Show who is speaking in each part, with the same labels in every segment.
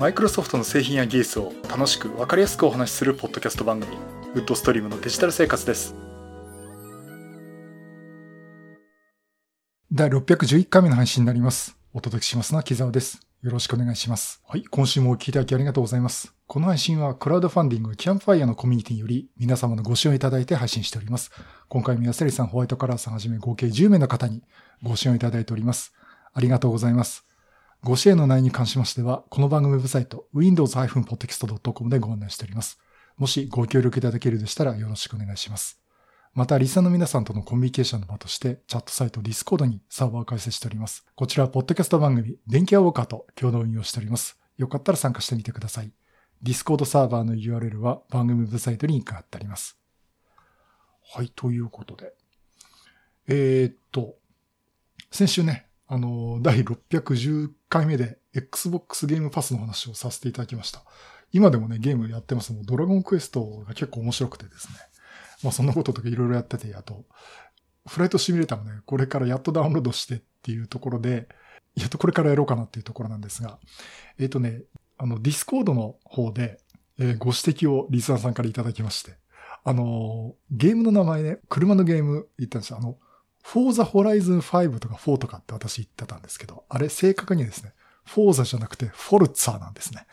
Speaker 1: マイクロソフトの製品や技術を楽しく分かりやすくお話しするポッドキャスト番組ウッドストリームのデジタル生活です第611回目の配信になりますお届けしますのは木澤ですよろしくお願いします。はい。今週もお聞きいただきありがとうございます。この配信はクラウドファンディングキャンプファイヤーのコミュニティにより皆様のご支援いただいて配信しております。今回宮セリさん、ホワイトカラーさんはじめ合計10名の方にご支援いただいております。ありがとうございます。ご支援の内容に関しましては、この番組ウェブサイト、windows-podcast.com でご案内しております。もしご協力いただけるでしたらよろしくお願いします。また、リサの皆さんとのコミュニケーションの場として、チャットサイト Discord にサーバーを開設しております。こちらは、ポッドキャスト番組、電気アウォーカーと共同運用しております。よかったら参加してみてください。Discord サーバーの URL は番組ウェブサイトにリンク貼ってあります。はい、ということで。えー、っと、先週ね、あの、第610回目で Xbox Game Pass の話をさせていただきました。今でもね、ゲームやってますもうドラゴンクエストが結構面白くてですね。まあそんなこととかいろいろやってて、あと、フライトシミュレーターもね、これからやっとダウンロードしてっていうところで、やっとこれからやろうかなっていうところなんですが、えっ、ー、とね、あの、 Discord の方で、えー、ご指摘をリスナーさんからいただきまして、あのー、ゲームの名前ね、車のゲーム言ったんですよ。あの、フォーザホライズン5とか4とかって私言ってたんですけど、あれ正確にですね、フォーザじゃなくてフォルツァなんですね。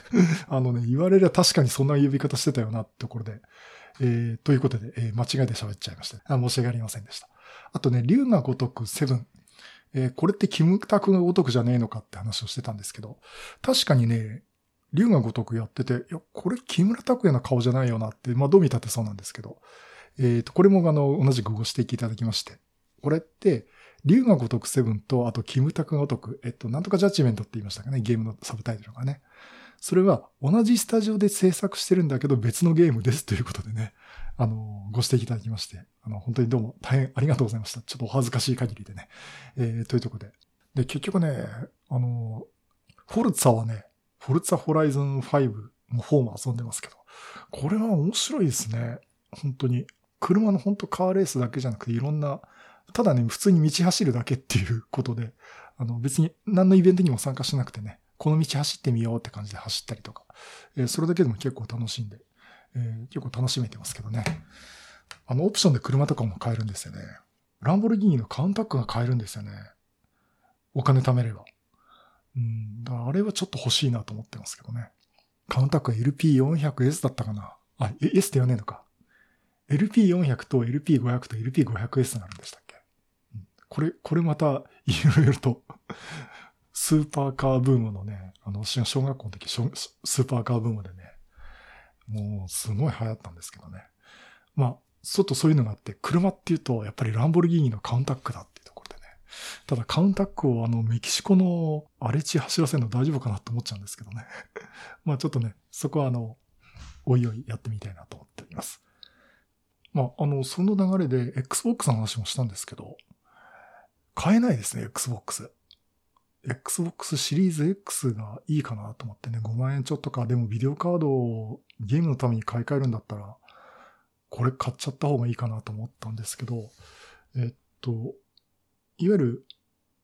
Speaker 1: あのね、言われれば確かにそんな呼び方してたよなってところで、えー、ということで、えー、間違いで喋っちゃいましたあ。申し訳ありませんでした。あとね、竜が如く7。えー、これってキムタクが如くじゃねえのかって話をしてたんですけど、確かにね、竜が如くやってて、いや、これ木村拓哉の顔じゃないよなって、まあ、どう見たってそうなんですけど、えっ、ー、と、これもあの、同じくご指摘いただきまして、これって、竜が如く7と、あと、キムタクが如く、えっと、なんとかジャッジメントって言いましたかね、ゲームのサブタイトルがね。それは同じスタジオで制作してるんだけど別のゲームですということでね、あの、ご指摘いただきまして、あの、本当にどうも大変ありがとうございました。ちょっとお恥ずかしい限りでね。えー、というとこで。で、結局ね、あの、フォルツァはね、フォルツァホライズン5も4も遊んでますけど、これは面白いですね。本当に。車の本当カーレースだけじゃなくていろんなただね、普通に道走るだけっていうことで、あの別に何のイベントにも参加しなくてね、この道走ってみようって感じで走ったりとか、えー、それだけでも結構楽しんで、えー、結構楽しめてますけどね。あの、オプションで車とかも買えるんですよね。ランボルギーニのカウンタックが買えるんですよね。お金貯めれば。うん、だからあれはちょっと欲しいなと思ってますけどね。カウンタックは LP400S だったかなあ、S って言わねえのか。LP400 と LP500 と LP500S があるんでしたっこれ、これまた、いろいろとスーパーカーブームのね、あの、私が小学校の時、スーパーカーブームでね、もう、すごい流行ったんですけどね。まあ、ちょっとそういうのがあって、車っていうと、やっぱりランボルギーニのカウンタックだっていうところでね。ただ、カウンタックをあの、メキシコの荒れ地走らせるの大丈夫かなと思っちゃうんですけどね。まあ、ちょっとね、そこはあの、おいおいやってみたいなと思っております。まあ、あの、その流れで Xbox の話もしたんですけど、買えないですね、Xbox。Xbox シリーズ X がいいかなと思ってね、5万円ちょっとか、でもビデオカードをゲームのために買い替えるんだったら、これ買っちゃった方がいいかなと思ったんですけど、えっと、いわゆる、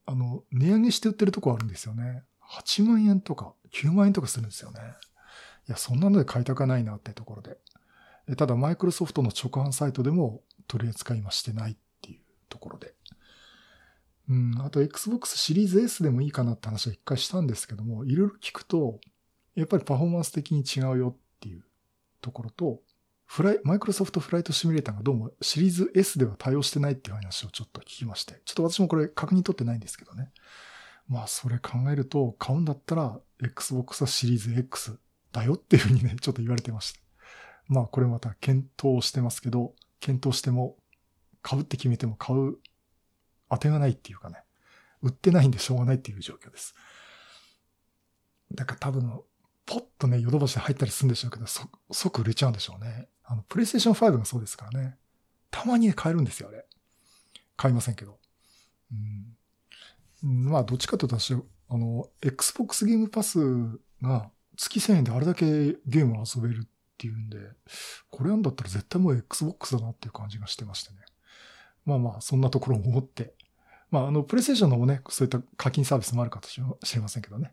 Speaker 1: あの、値上げして売ってるとこあるんですよね。8万円とか9万円とかするんですよね。いや、そんなので買いたくないなってところで。ただ、マイクロソフトの直販サイトでも取り扱いはしてないっていうところで。うん、あと Xbox シリーズ S でもいいかなって話は一回したんですけども、いろいろ聞くと、やっぱりパフォーマンス的に違うよっていうところと、フライ、マイクロソフトフライトシミュレーターがどうもシリーズ S では対応してないっていう話をちょっと聞きまして、ちょっと私もこれ確認取ってないんですけどね。まあそれ考えると、買うんだったら Xbox はシリーズ X だよっていうふうにね、ちょっと言われてました。まあこれまた検討してますけど、検討しても買うって決めても買う当てがないっていうかね、売ってないんでしょうがないっていう状況です。だから多分、ポッとね、ヨドバシで入ったりするんでしょうけど、即売れちゃうんでしょうね。あの、プレイステーション5がそうですからね。たまにね、買えるんですよ、あれ。買いませんけど。うん。まあ、どっちかというと私、あの、Xbox ゲームパスが月1000円であれだけゲームを遊べるっていうんで、これなんだったら絶対もう Xbox だなっていう感じがしてましてね。まあまあ、そんなところを思って、まあ、あの、プレイステーションのもね、そういった課金サービスもあるかと知れませんけどね。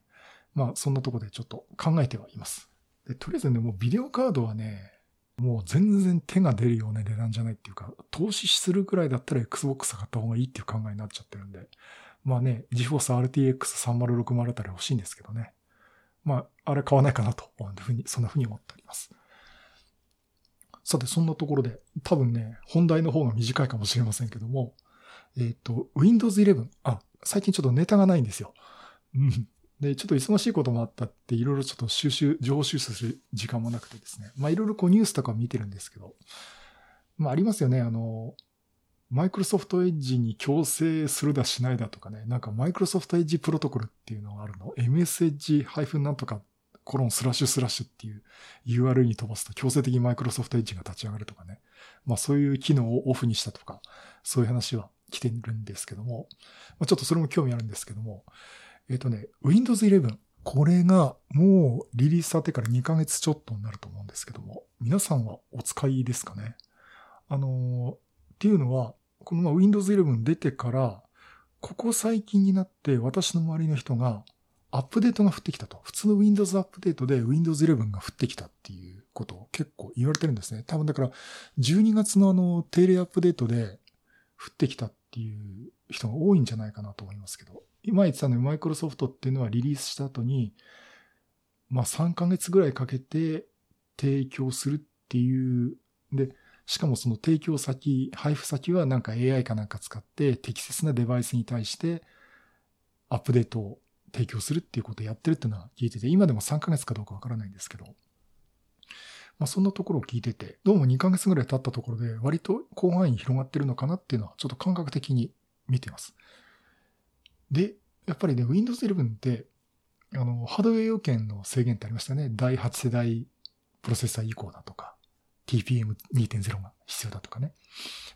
Speaker 1: まあそんなとこでちょっと考えてはいます。で、とりあえずね、もうビデオカードはね、もう全然手が出るような値段じゃないっていうか、投資するくらいだったら Xbox 買った方がいいっていう考えになっちゃってるんで、まあね、GeForce RTX3060 あたり欲しいんですけどね。まあ、あれ買わないかなと、ふうに、そんなふうに思っております。さて、そんなところで、多分ね、本題の方が短いかもしれませんけども、えっ、ー、と、Windows 11。あ、最近ちょっとネタがないんですよ。うん。で、ちょっと忙しいこともあったって、いろいろちょっと収集、情報収集する時間もなくてですね。まあいろいろこうニュースとか見てるんですけど、まあありますよね。あの、マイクロソフトエッジに強制するだしないだとかね。なんかマイクロソフトエッジプロトコルっていうのがあるの？MSH- なんとかコロンスラッシュスラッシュっていう URL に飛ばすと強制的にマイクロソフトエッジが立ち上がるとかね。まあそういう機能をオフにしたとか、そういう話は来てるんですけども、まあ、ちょっとそれも興味あるんですけども、えっ、ー、とね、Windows 11。これがもうリリースされてから2ヶ月ちょっとになると思うんですけども、皆さんはお使いですかね？あのっていうのは、このま Windows 11出てから、ここ最近になって私の周りの人がアップデートが降ってきたと。普通の Windows アップデートで Windows 11が降ってきたっていうことを結構言われてるんですね。多分だから12月のあの定例アップデートで降ってきたっていう人が多いんじゃないかなと思いますけど。今言ってたのマイクロソフトっていうのはリリースした後に、まあ3ヶ月ぐらいかけて提供するっていう、で、しかもその提供先、配布先はなんか AI かなんか使って適切なデバイスに対してアップデートを提供するっていうことをやってるっていうのは聞いてて、今でも3ヶ月かどうかわからないんですけど、まあそんなところを聞いてて、どうも2ヶ月ぐらい経ったところで割と広範囲に広がってるのかなっていうのはちょっと感覚的に見てます。で、やっぱりね、Windows 11って、あの、ハードウェア要件の制限ってありましたね。第8世代プロセッサー以降だとか、TPM2.0 が必要だとかね。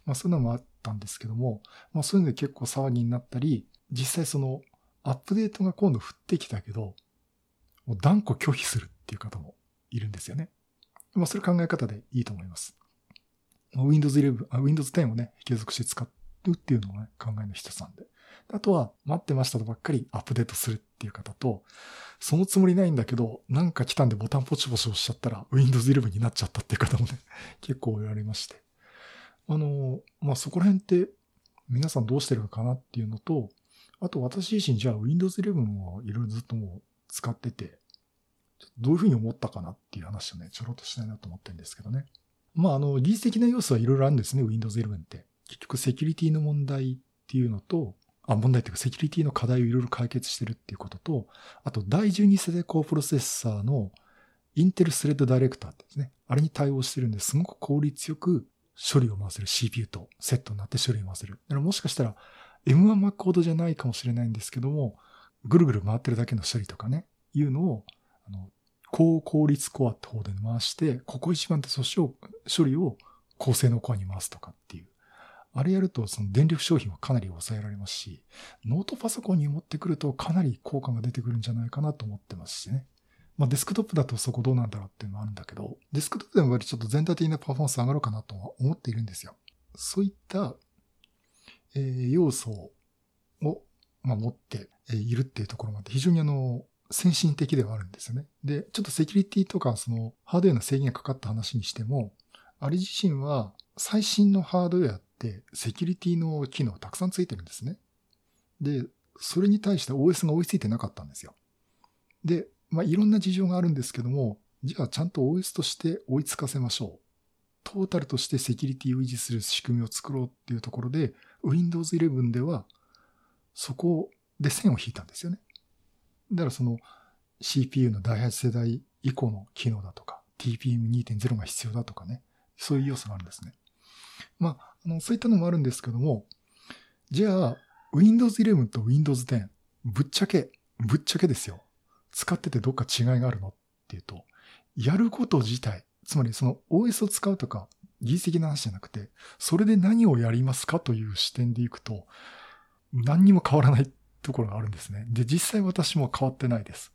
Speaker 1: まあそういうのもあったんですけども、まあそういうので結構騒ぎになったり、実際そのアップデートが今度降ってきたけど、もう断固拒否するっていう方もいるんですよね。まあそれ考え方でいいと思います。Windows 11、Windows 10をね、継続して使うっていうのがね、考えの一つなんで。あとは、待ってましたとばっかりアップデートするっていう方と、そのつもりないんだけど、なんか来たんでボタンポチポチ押しちゃったら Windows 11になっちゃったっていう方もね、結構おられまして。あの、まあ、そこら辺って皆さんどうしてるのかなっていうのと、あと私自身じゃあ Windows 11をいろいろずっともう使ってて、どういうふうに思ったかなっていう話をね、ちょろっとしたいなと思ってるんですけどね。まあ、あの、技術的な要素はいろいろあるんですね、Windows 11って。結局セキュリティの問題っていうのと、あ、問題というかセキュリティの課題をいろいろ解決してるっていうことと、あと第12世代高プロセッサーのインテルスレッドダイレクターってですね、あれに対応してるんですごく効率よく処理を回せる CPU とセットになって処理を回せる。だからもしかしたら M1 Mac ほどじゃないかもしれないんですけども、ぐるぐる回ってるだけの処理とかね、いうのを、あの、高効率コアって方で回して、ここ一番手素子を、処理を高性能コアに回すとかっていう。あれやるとその電力消費はかなり抑えられますし、ノートパソコンに持ってくるとかなり効果が出てくるんじゃないかなと思ってますしね。まあデスクトップだとそこどうなんだろうっていうのもあるんだけど、デスクトップでも割とちょっと全体的なパフォーマンス上がるかなとは思っているんですよ。そういった、えー、要素を、まあ、持っているっていうところまで非常にあの、先進的ではあるんですよね。で、ちょっとセキュリティとかそのハードウェアの制限がかかった話にしても、あれ自身は最新のハードウェアってセキュリティの機能たくさんついてるんですね。で、それに対して OS が追いついてなかったんですよ。で、まあ、いろんな事情があるんですけども、じゃあちゃんと OS として追いつかせましょう。トータルとしてセキュリティを維持する仕組みを作ろうっていうところで、Windows 11ではそこで線を引いたんですよね。だからその CPU の第8世代以降の機能だとか、TPM2.0 が必要だとかね、そういう要素があるんですね。まあ、あの、そういったのもあるんですけども、じゃあ、Windows 11と Windows 10、ぶっちゃけ、ぶっちゃけですよ。使っててどっか違いがあるのっていうと、やること自体、つまりその OS を使うとか、技術的な話じゃなくて、それで何をやりますかという視点でいくと、何にも変わらないところがあるんですね。で、実際私も変わってないです。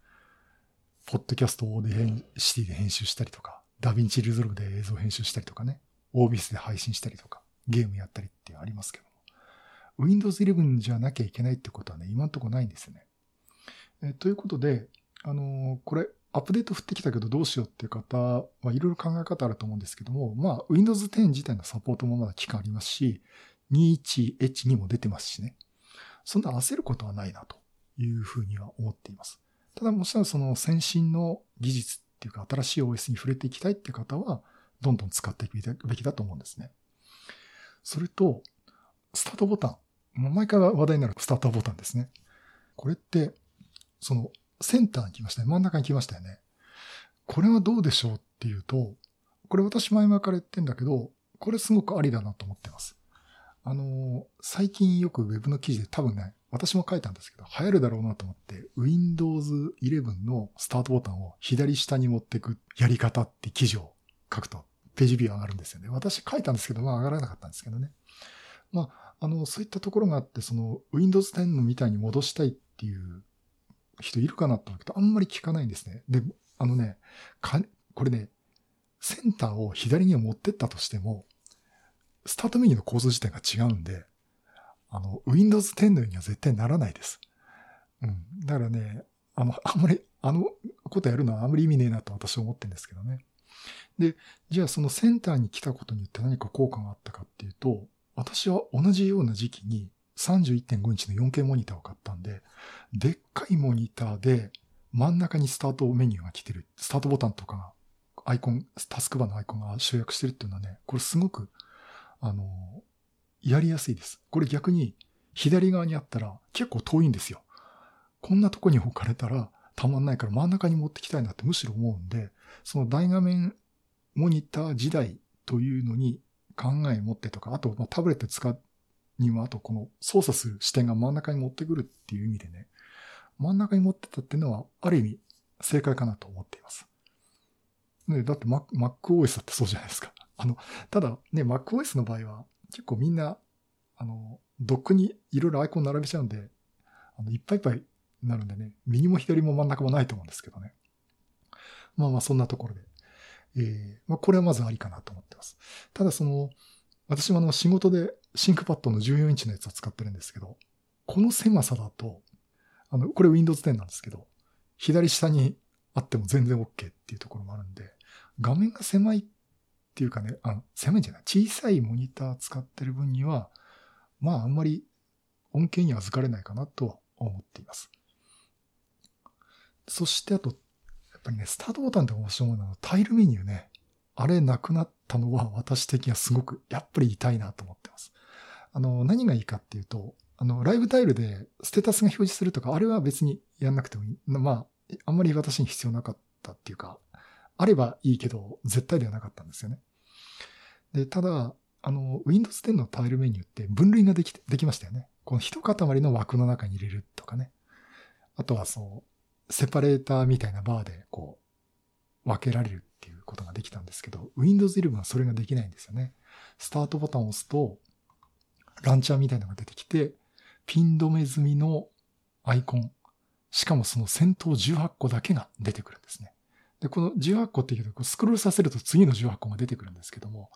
Speaker 1: ポッドキャスト Audacity で編集したりとか、 DaVinci Resolve で映像編集したりとかね、オービスで配信したりとか、ゲームやったりってありますけども。Windows 11じゃなきゃいけないってことはね、今んとこないんですよね。えということで、あの、これ、アップデート降ってきたけどどうしようっていう方はいろいろ考え方あると思うんですけども、まあ、Windows 10自体のサポートもまだ期間ありますし、21H にも出てますしね。そんな焦ることはないなというふうには思っています。ただもちろんその先進の技術っていうか新しい OS に触れていきたいっていう方は、どんどん使っていくべきだと思うんですね。それと、スタートボタン。毎回話題になるスタートボタンですね。これって、その、センターに来ましたね。真ん中に来ましたよね。これはどうでしょうっていうと、これ私前々から言ってんだけど、これすごくありだなと思ってます。あの、最近よく Web の記事で多分ね、私も書いたんですけど、流行るだろうなと思って、Windows 11のスタートボタンを左下に持っていくやり方って記事を書くと、ページビュー上がるんですよね。私書いたんですけど、まあ上がらなかったんですけどね。まあ、あの、そういったところがあって、その Windows 10みたいに戻したいっていう人いるかなと思うけど、あんまり聞かないんですね。で、あのね、か、これね、センターを左に持ってったとしても、スタートメニューの構造自体が違うんで、あの、Windows 10のようには絶対ならないです。うん。だからね、あの、あんまり、あのことやるのはあんまり意味ねえなと私は思ってるんですけどね。で、じゃあそのセンターに来たことによって何か効果があったかっていうと、私は同じような時期に31.5インチの 4K モニターを買ったんで、でっかいモニターで真ん中にスタートメニューが来てる、スタートボタンとかが、アイコン、タスクバーのアイコンが集約してるっていうのはね、これすごく、あの、やりやすいです。これ逆に左側にあったら結構遠いんですよ。こんなとこに置かれたらたまんないから真ん中に持ってきたいなってむしろ思うんで、その大画面モニター時代というのに考え持ってとか、あと、タブレット使うには、あとこの操作する視点が真ん中に持ってくるっていう意味でね、真ん中に持ってたっていうのは、ある意味正解かなと思っています。ね、だって MacOS だってそうじゃないですか。あの、ただね、MacOS の場合は結構みんな、あの、ドックにいろいろアイコン並べちゃうんで、あの、いっぱいいっぱいになるんでね、右も左も真ん中もないと思うんですけどね。まあまあそんなところで。えー、まあこれはまずありかなと思ってます。ただその、私もあの仕事でシンクパッドの14インチのやつを使ってるんですけど、この狭さだと、あの、これ Windows 10なんですけど、左下にあっても全然 OK っていうところもあるんで、画面が狭いっていうかね、あの、狭いんじゃない？小さいモニター使ってる分には、まああんまり恩恵に預かれないかなとは思っています。そしてあと、やっぱりね、スタートボタンって面白いのはタイルメニューね。あれなくなったのは私的にはすごく、やっぱり痛いなと思ってます。あの、何がいいかっていうと、あの、ライブタイルでステータスが表示するとか、あれは別にやんなくてもいい。まあ、あんまり私に必要なかったっていうか、あればいいけど、絶対ではなかったんですよね。で、ただ、あの、Windows 10のタイルメニューって分類ができ、できましたよね。この一塊の枠の中に入れるとかね。あとはそう、セパレーターみたいなバーで、こう、分けられるっていうことができたんですけど、Windows 11はそれができないんですよね。スタートボタンを押すと、ランチャーみたいなのが出てきて、ピン止め済みのアイコン、しかもその先頭18個だけが出てくるんですね。で、この18個っていうと、スクロールさせると次の18個が出てくるんですけども、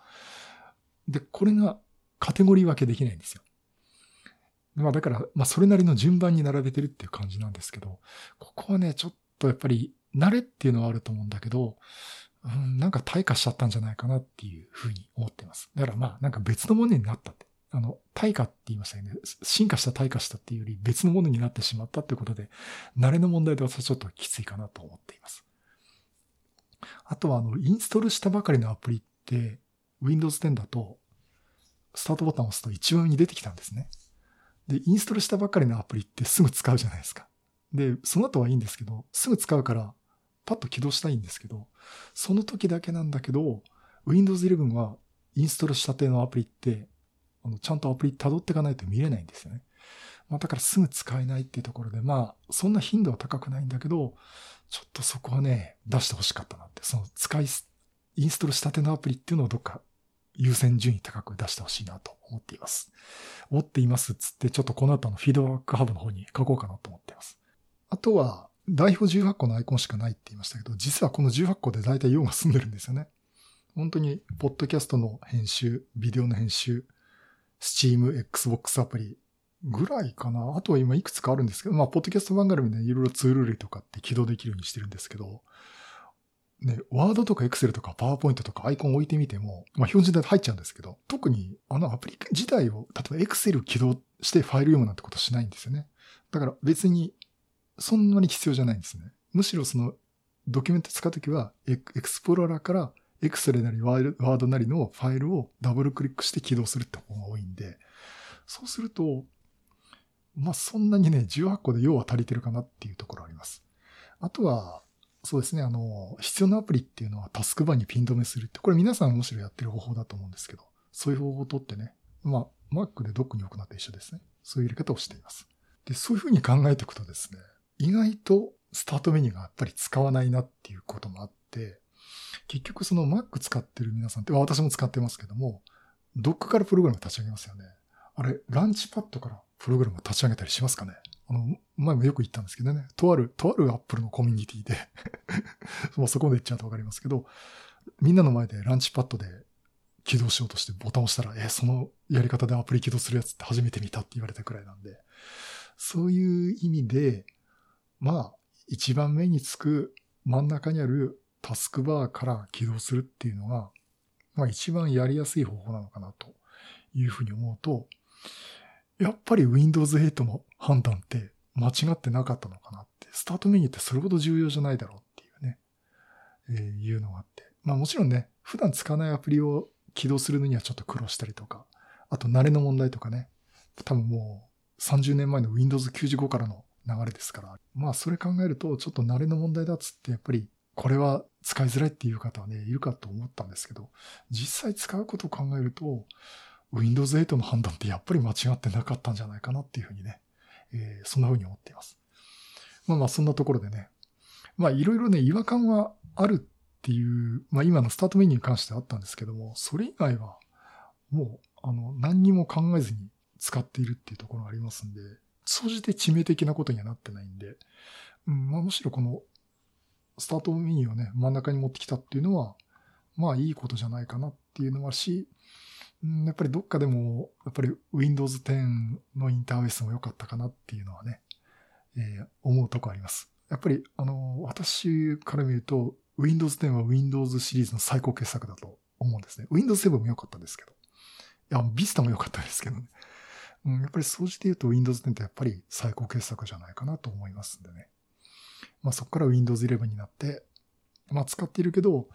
Speaker 1: で、これがカテゴリー分けできないんですよ。まあだから、まあそれなりの順番に並べてるっていう感じなんですけど、ここはね、ちょっとやっぱり慣れっていうのはあると思うんだけど、うん、なんか退化しちゃったんじゃないかなっていうふうに思ってます。だからまあなんか別のものになったって。あの、退化って言いましたよね。進化した退化したっていうより別のものになってしまったってことで、慣れの問題で私はちょっときついかなと思っています。あとはあの、インストールしたばかりのアプリって、Windows 10だと、スタートボタンを押すと一番上に出てきたんですね。で、インストールしたばかりのアプリってすぐ使うじゃないですか。で、その後はいいんですけど、すぐ使うから、パッと起動したいんですけど、その時だけなんだけど、Windows 11はインストールしたてのアプリって、あの、ちゃんとアプリ辿っていかないと見れないんですよね。まあ、だからすぐ使えないっていうところで、まあ、そんな頻度は高くないんだけど、ちょっとそこはね、出してほしかったなって、その使い、インストールしたてのアプリっていうのをどっか優先順位高く出してほしいなと思っています。思っていますっつって、ちょっとこの後のフィードバックハブの方に書こうかなと思っています。あとは、代表18個のアイコンしかないって言いましたけど、実はこの18個で大体用が済んでるんですよね。本当に、ポッドキャストの編集、ビデオの編集、Steam、Xbox アプリ、ぐらいかな。あとは今いくつかあるんですけど、まあ、ポッドキャスト番組でいろいろツール類とかって起動できるようにしてるんですけど、ね、ワードとかエクセルとかパワーポイントとかアイコン置いてみても、まあ、標準で入っちゃうんですけど、特にあのアプリ自体を、例えばエクセル起動してファイル読むなんてことしないんですよね。だから別にそんなに必要じゃないんですね。むしろそのドキュメント使うときはエクスプローラーからエクセルなりワードなりのファイルをダブルクリックして起動するって方が多いんで、そうすると、まあそんなにね、18個で用は足りてるかなっていうところあります。あとは、そうですね、あの、必要なアプリっていうのはタスクバーにピン止めするって、これ皆さんむしろやってる方法だと思うんですけど、そういう方法を取ってね、まあ、Mac で Doc に置くのと一緒ですね。そういうやり方をしています。で、そういうふうに考えていくとですね、意外とスタートメニューがやっぱり使わないなっていうこともあって、結局その Mac 使ってる皆さんって、私も使ってますけども、Doc からプログラム立ち上げますよね。あれ、ランチパッドからプログラム立ち上げたりしますかね？あの、前もよく言ったんですけどね、とある、とあるアップルのコミュニティで。もうそこまで言っちゃうとわかりますけど、みんなの前でランチパッドで起動しようとしてボタンを押したら、え、そのやり方でアプリ起動するやつって初めて見たって言われたくらいなんで、そういう意味で、まあ、一番目につく真ん中にあるタスクバーから起動するっていうのが、まあ一番やりやすい方法なのかなというふうに思うと、やっぱり Windows 8の判断って間違ってなかったのかなって、スタートメニューってそれほど重要じゃないだろうっていうね、えー、いうのがあって。まあもちろんね、普段使わないアプリを起動するのにはちょっと苦労したりとか、あと慣れの問題とかね、多分もう30年前の Windows 95からの流れですから、まあそれ考えるとちょっと慣れの問題だっつってやっぱりこれは使いづらいっていう方はね、いるかと思ったんですけど、実際使うことを考えると、Windows 8の判断ってやっぱり間違ってなかったんじゃないかなっていうふうにね、えー、そんなふうに思っています。まあまあそんなところでね、まあいろいろね、違和感はあるっていう、まあ今のスタートメニューに関してあったんですけども、それ以外はもう、あの、何にも考えずに使っているっていうところがありますんで、総じて致命的なことにはなってないんで、うん、まあむしろこのスタートメニューをね、真ん中に持ってきたっていうのは、まあいいことじゃないかなっていうのはし、やっぱりどっかでも、やっぱり Windows 10のインターフェースも良かったかなっていうのはね、えー、思うとこあります。やっぱり、あの、私から見ると、Windows 10は Windows シリーズの最高傑作だと思うんですね。Windows 7も良かったですけど。いや、Vista も良かったですけどね。うん、やっぱり総じて言うと Windows 10ってやっぱり最高傑作じゃないかなと思いますんでね。まあそこから Windows 11になって、まあ使っているけど、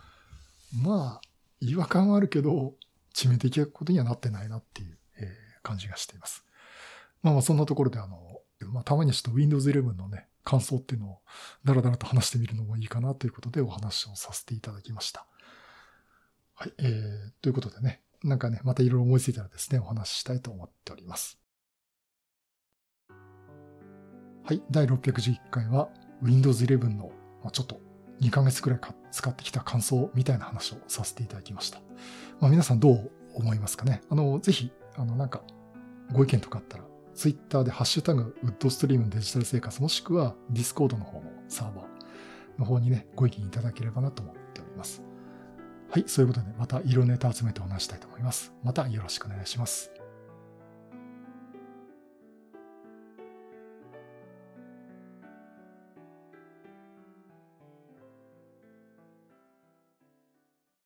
Speaker 1: まあ違和感はあるけど、致命的なことにはなってないなっていう、え、感じがしています。まあまあそんなところであの、まあたまにちょっと Windows 11のね、感想っていうのをダラダラと話してみるのもいいかなということでお話をさせていただきました。はい、えー、ということでね、なんかね、またいろいろ思いついたらですね、お話ししたいと思っております。はい、第611回は Windows 11の、まあ、ちょっと2ヶ月くらい使ってきた感想みたいな話をさせていただきました。まあ、皆さんどう思いますかね？あの、ぜひ、あの、なんか、ご意見とかあったら、ツイッターでハッシュタグ、 WoodStream デジタル生活、もしくは Discord の方のサーバーの方にね、ご意見いただければなと思っております。はい、そういうことで、また色ネタ集めてお話したいと思います。またよろしくお願いします。